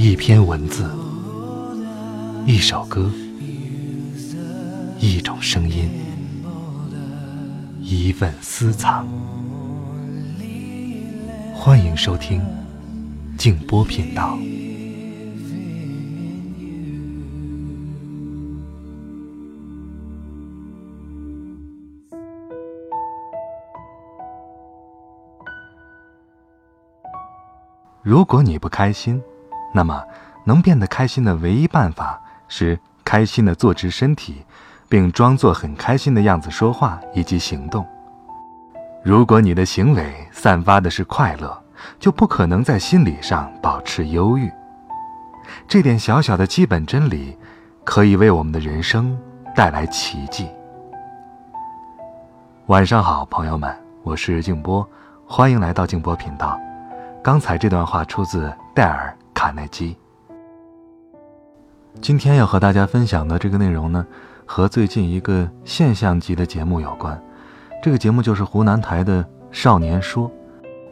一篇文字，一首歌，一种声音，一份私藏。欢迎收听静波频道。如果你不开心，那么能变得开心的唯一办法是开心的坐直身体，并装作很开心的样子说话以及行动。如果你的行为散发的是快乐，就不可能在心理上保持忧郁。这点小小的基本真理，可以为我们的人生带来奇迹。晚上好，朋友们，我是静波，欢迎来到静波频道。刚才这段话出自戴尔·卡耐基。今天要和大家分享的这个内容呢，和最近一个现象级的节目有关。这个节目就是湖南台的《少年说》，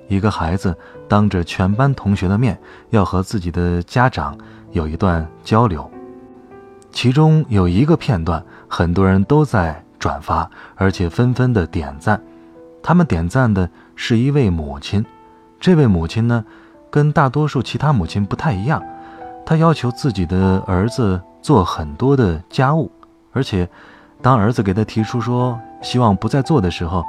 一个孩子当着全班同学的面，要和自己的家长有一段交流。其中有一个片段，很多人都在转发，而且纷纷的点赞。他们点赞的是一位母亲。这位母亲呢，跟大多数其他母亲不太一样，她要求自己的儿子做很多的家务，而且，当儿子给她提出说希望不再做的时候，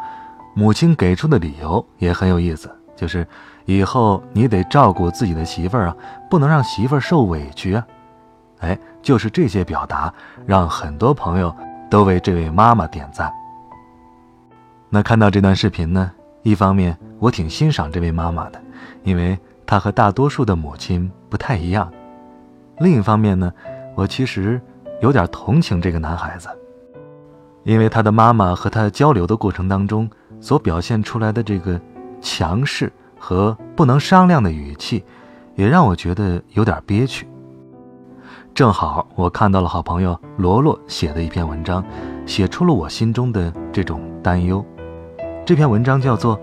母亲给出的理由也很有意思，就是以后你得照顾自己的媳妇儿啊，不能让媳妇儿受委屈啊。哎，就是这些表达，让很多朋友都为这位妈妈点赞。那看到这段视频呢？一方面，我挺欣赏这位妈妈的，因为她和大多数的母亲不太一样；另一方面呢，我其实有点同情这个男孩子，因为他的妈妈和他交流的过程当中所表现出来的这个强势和不能商量的语气，也让我觉得有点憋屈。正好我看到了好朋友罗罗写的一篇文章，写出了我心中的这种担忧。这篇文章叫做《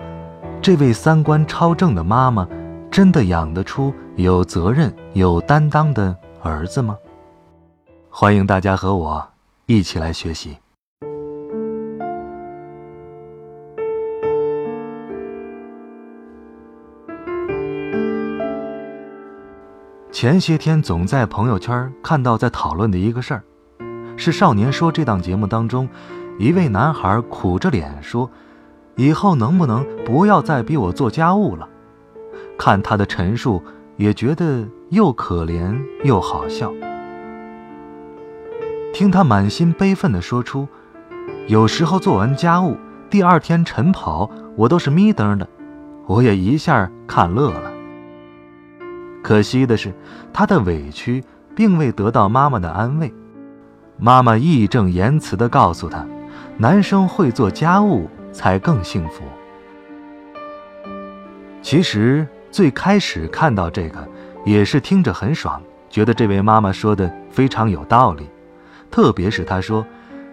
这位三观超正的妈妈，真的养得出有责任、有担当的儿子吗？》欢迎大家和我一起来学习。前些天总在朋友圈看到在讨论的一个事儿，是《少年说》这档节目当中，一位男孩苦着脸说。以后能不能不要再逼我做家务了？看他的陈述，也觉得又可怜又好笑。听他满心悲愤地说出：“有时候做完家务，第二天晨跑，我都是眯瞪的。”我也一下看乐了。可惜的是，他的委屈并未得到妈妈的安慰。妈妈义正言辞地告诉他：“男生会做家务。”才更幸福。其实最开始看到这个，也是听着很爽，觉得这位妈妈说的非常有道理。特别是她说，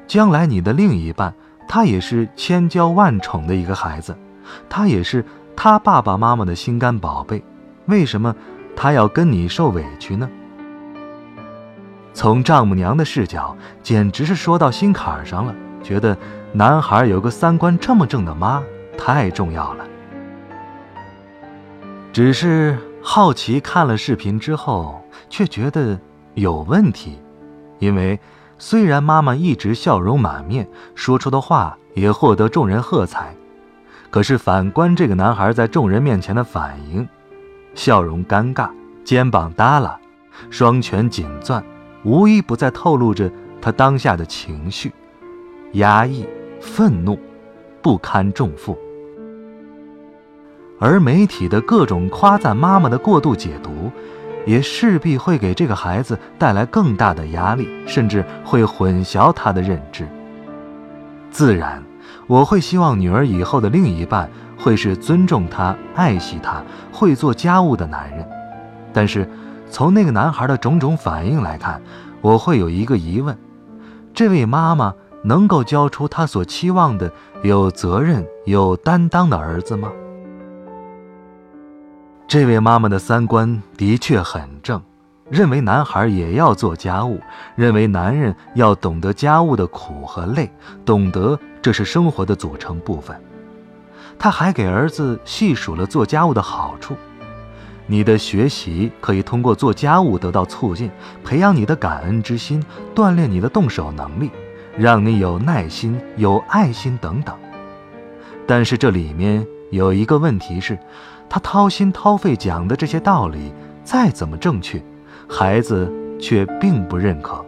将来你的另一半，他也是千娇万宠的一个孩子，他也是他爸爸妈妈的心肝宝贝，为什么他要跟你受委屈呢？从丈母娘的视角，简直是说到心坎上了，觉得。男孩有个三观这么正的妈，太重要了。只是好奇看了视频之后，却觉得有问题，因为虽然妈妈一直笑容满面，说出的话也获得众人喝彩，可是反观这个男孩在众人面前的反应，笑容尴尬，肩膀耷拉，双拳紧攥，无一不在透露着他当下的情绪，压抑。愤怒，不堪重负。而媒体的各种夸赞妈妈的过度解读，也势必会给这个孩子带来更大的压力，甚至会混淆他的认知。自然，我会希望女儿以后的另一半会是尊重她、爱惜她、会做家务的男人。但是，从那个男孩的种种反应来看，我会有一个疑问：这位妈妈。能够教出他所期望的有责任、有担当的儿子吗？这位妈妈的三观的确很正，认为男孩也要做家务，认为男人要懂得家务的苦和累，懂得这是生活的组成部分。他还给儿子细数了做家务的好处：你的学习可以通过做家务得到促进，培养你的感恩之心，锻炼你的动手能力，让你有耐心、有爱心等等。但是这里面有一个问题是，他掏心掏肺讲的这些道理再怎么正确。孩子却并不认可。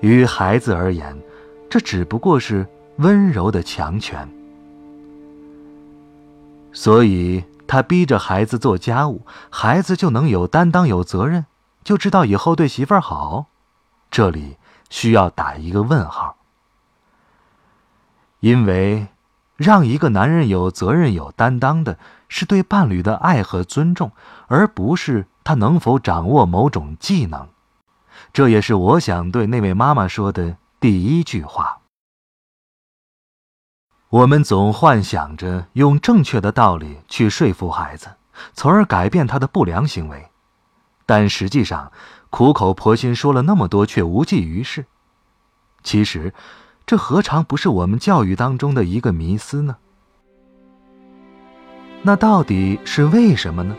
于孩子而言，这只不过是温柔的强权。所以他逼着孩子做家务，孩子就能有担当、有责任，就知道以后对媳妇儿好。这里需要打一个问号，因为让一个男人有责任、有担当的，是对伴侣的爱和尊重，而不是。他能否掌握某种技能，这也是我想对那位妈妈说的第一句话。我们总幻想着用正确的道理去说服孩子，从而改变他的不良行为，但实际上，苦口婆心说了那么多却无济于事。其实，这何尝不是我们教育当中的一个迷思呢？那到底是为什么呢？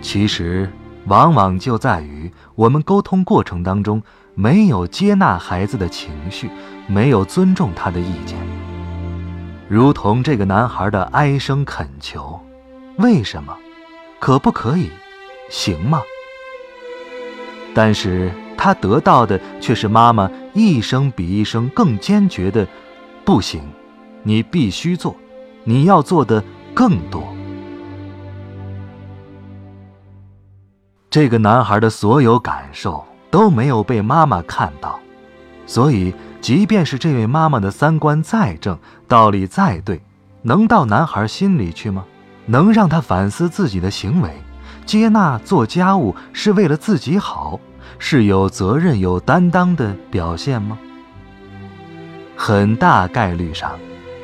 其实，往往就在于我们沟通过程当中没有接纳孩子的情绪，没有尊重他的意见。如同这个男孩的哀声恳求：“为什么？可不可以？行吗？”但是他得到的却是妈妈一声比一声更坚决的：“不行，你必须做，你要做的更多。”这个男孩的所有感受都没有被妈妈看到，所以，即便是这位妈妈的三观再正，道理再对，能到男孩心里去吗？能让他反思自己的行为，接纳做家务是为了自己好，是有责任、有担当的表现吗？很大概率上，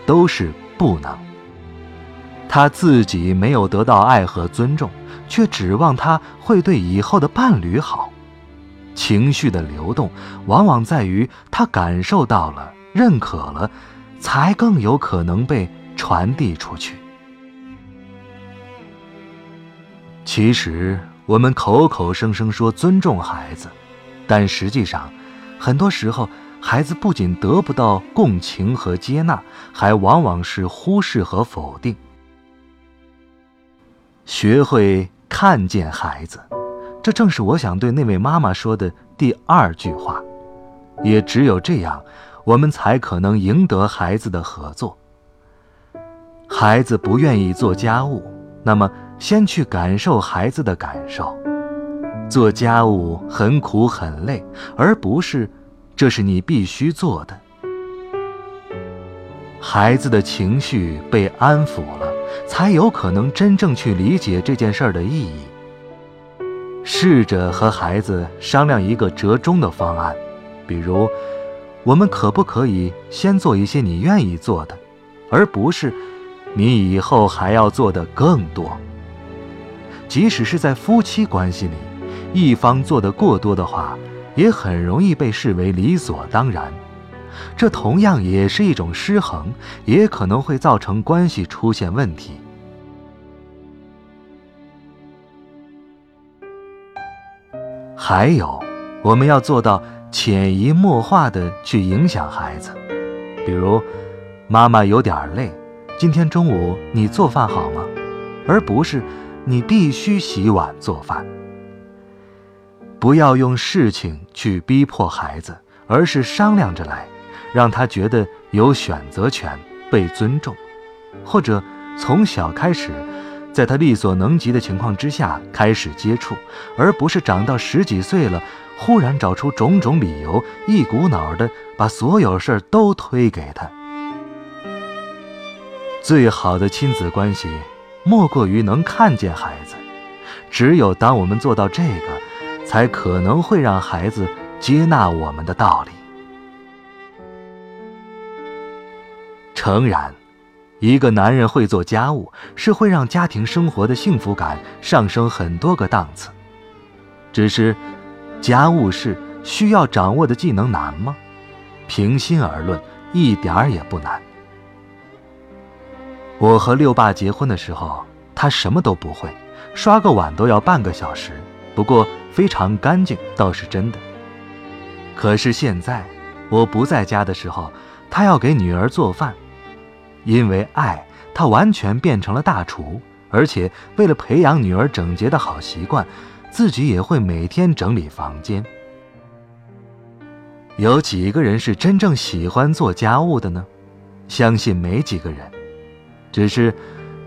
都是不能。他自己没有得到爱和尊重。却指望他会对以后的伴侣好，情绪的流动往往在于他感受到了、认可了，才更有可能被传递出去。其实我们口口声声说尊重孩子，但实际上，很多时候孩子不仅得不到共情和接纳，还往往是忽视和否定。学会。看见孩子，这正是我想对那位妈妈说的第二句话。也只有这样，我们才可能赢得孩子的合作。孩子不愿意做家务，那么先去感受孩子的感受。做家务很苦很累，而不是这是你必须做的。孩子的情绪被安抚了。才有可能真正去理解这件事儿的意义。试着和孩子商量一个折中的方案，比如，我们可不可以先做一些你愿意做的，而不是你以后还要做的更多。即使是在夫妻关系里，一方做的过多的话，也很容易被视为理所当然。这同样也是一种失衡，也可能会造成关系出现问题。还有，我们要做到潜移默化的去影响孩子，比如，妈妈有点累，今天中午你做饭好吗？而不是你必须洗碗做饭。不要用事情去逼迫孩子，而是商量着来。让他觉得有选择权、被尊重，或者从小开始，在他力所能及的情况之下开始接触，而不是长到十几岁了，忽然找出种种理由，一股脑的把所有事儿都推给他。最好的亲子关系，莫过于能看见孩子。只有当我们做到这个，才可能会让孩子接纳我们的道理。诚然，一个男人会做家务，是会让家庭生活的幸福感上升很多个档次。只是，家务事需要掌握的技能难吗？平心而论，一点儿也不难。我和六爸结婚的时候，他什么都不会，刷个碗都要半个小时，不过非常干净，倒是真的。可是现在，我不在家的时候，他要给女儿做饭，因为爱，他完全变成了大厨，而且为了培养女儿整洁的好习惯，自己也会每天整理房间。有几个人是真正喜欢做家务的呢？相信没几个人。只是，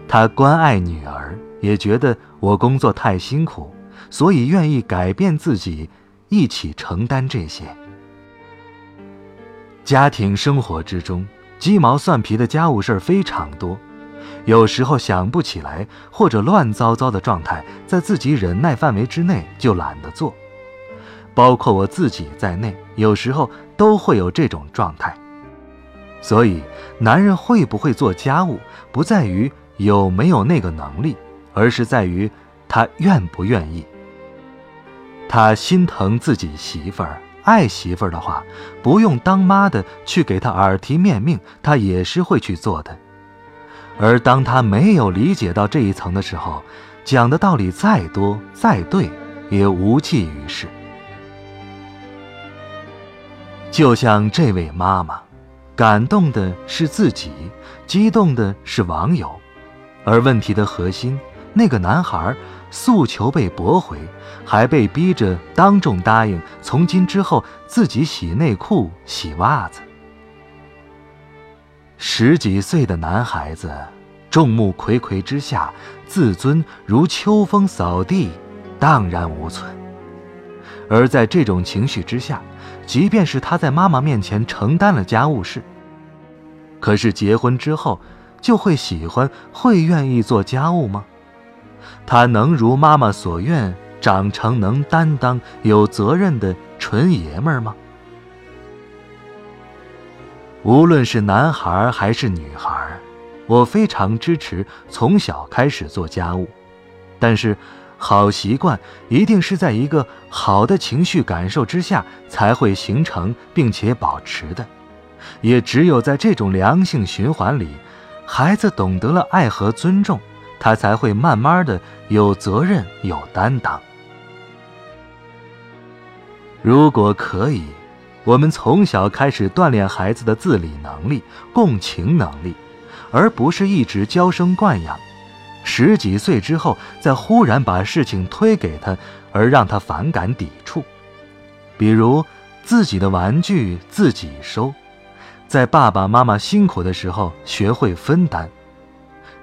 他关爱女儿，也觉得我工作太辛苦，所以愿意改变自己，一起承担这些。家庭生活之中，鸡毛蒜皮的家务事儿非常多，有时候想不起来，或者乱糟糟的状态，在自己忍耐范围之内就懒得做。包括我自己在内，有时候都会有这种状态。所以，男人会不会做家务，不在于有没有那个能力，而是在于他愿不愿意。他心疼自己媳妇儿。爱媳妇儿的话，不用当妈的去给他耳提面命，他也是会去做的。而当他没有理解到这一层的时候，讲的道理再多再对，也无济于事。就像这位妈妈，感动的是自己，激动的是网友，而问题的核心，那个男孩。诉求被驳回，还被逼着当众答应从今之后自己洗内裤、洗袜子。十几岁的男孩子，众目睽睽之下，自尊如秋风扫地，荡然无存。而在这种情绪之下，即便是他在妈妈面前承担了家务事，可是结婚之后，就会喜欢、会愿意做家务吗？他能如妈妈所愿，长成能担当、有责任的纯爷们儿吗？无论是男孩还是女孩，我非常支持从小开始做家务。但是，好习惯一定是在一个好的情绪感受之下才会形成并且保持的。也只有在这种良性循环里，孩子懂得了爱和尊重。他才会慢慢的有责任、有担当。如果可以，我们从小开始锻炼孩子的自理能力、共情能力，而不是一直娇生惯养。十几岁之后，再忽然把事情推给他，而让他反感抵触。比如自己的玩具自己收，在爸爸妈妈辛苦的时候学会分担。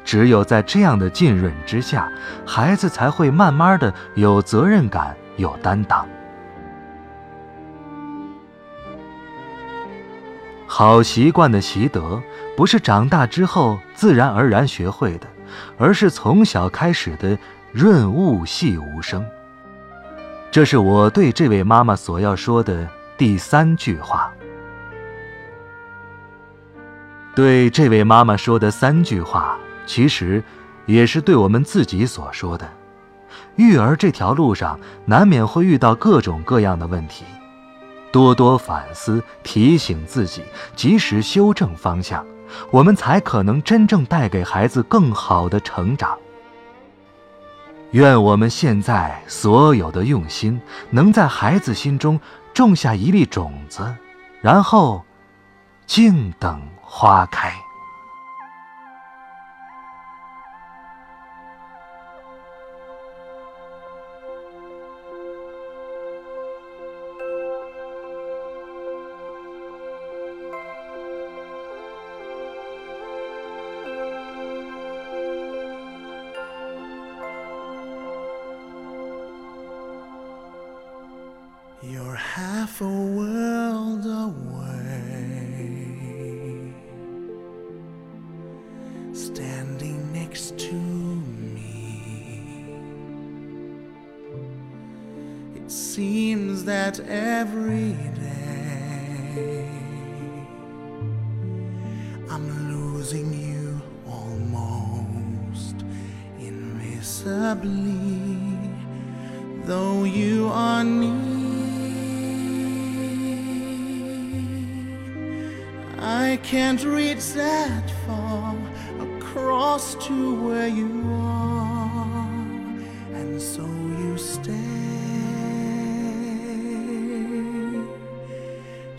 只有在这样的浸润之下，孩子才会慢慢的有责任感、有担当。好习惯的习得，不是长大之后自然而然学会的，而是从小开始的润物细无声。这是我对这位妈妈所要说的第三句话。对这位妈妈说的三句话。其实，也是对我们自己所说的。育儿这条路上，难免会遇到各种各样的问题，多多反思，提醒自己，及时修正方向，我们才可能真正带给孩子更好的成长。愿我们现在所有的用心，能在孩子心中种下一粒种子，然后静等花开。A world away, standing next to me. It seems that every that far across to where you are, and so you stay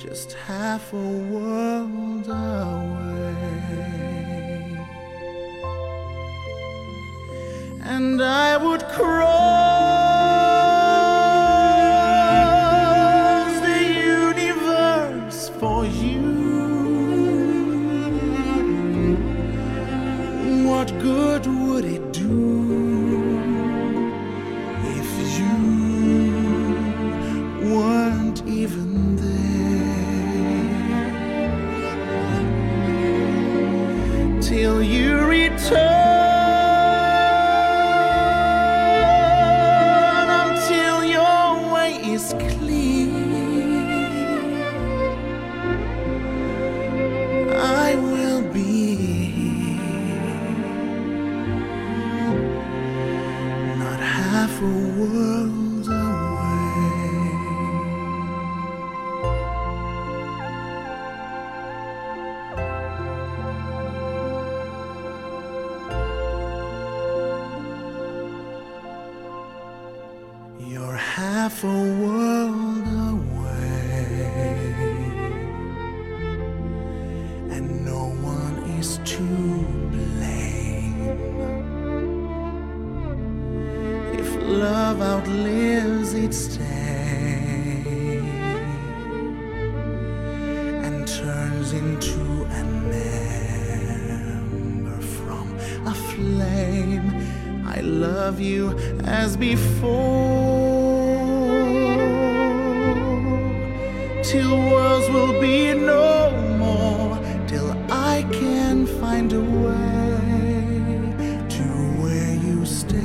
just half a world away, and I would cry. love you as before. Till worlds will be no more, till I can find a way to where you stay.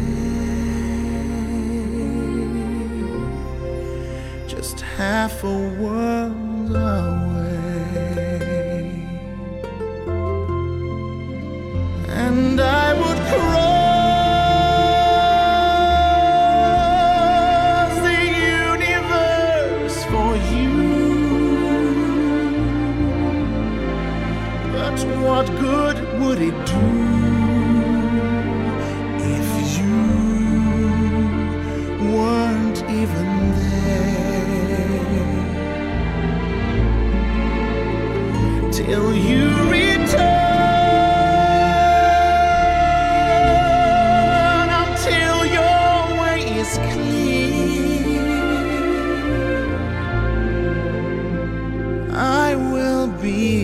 Just half a word. be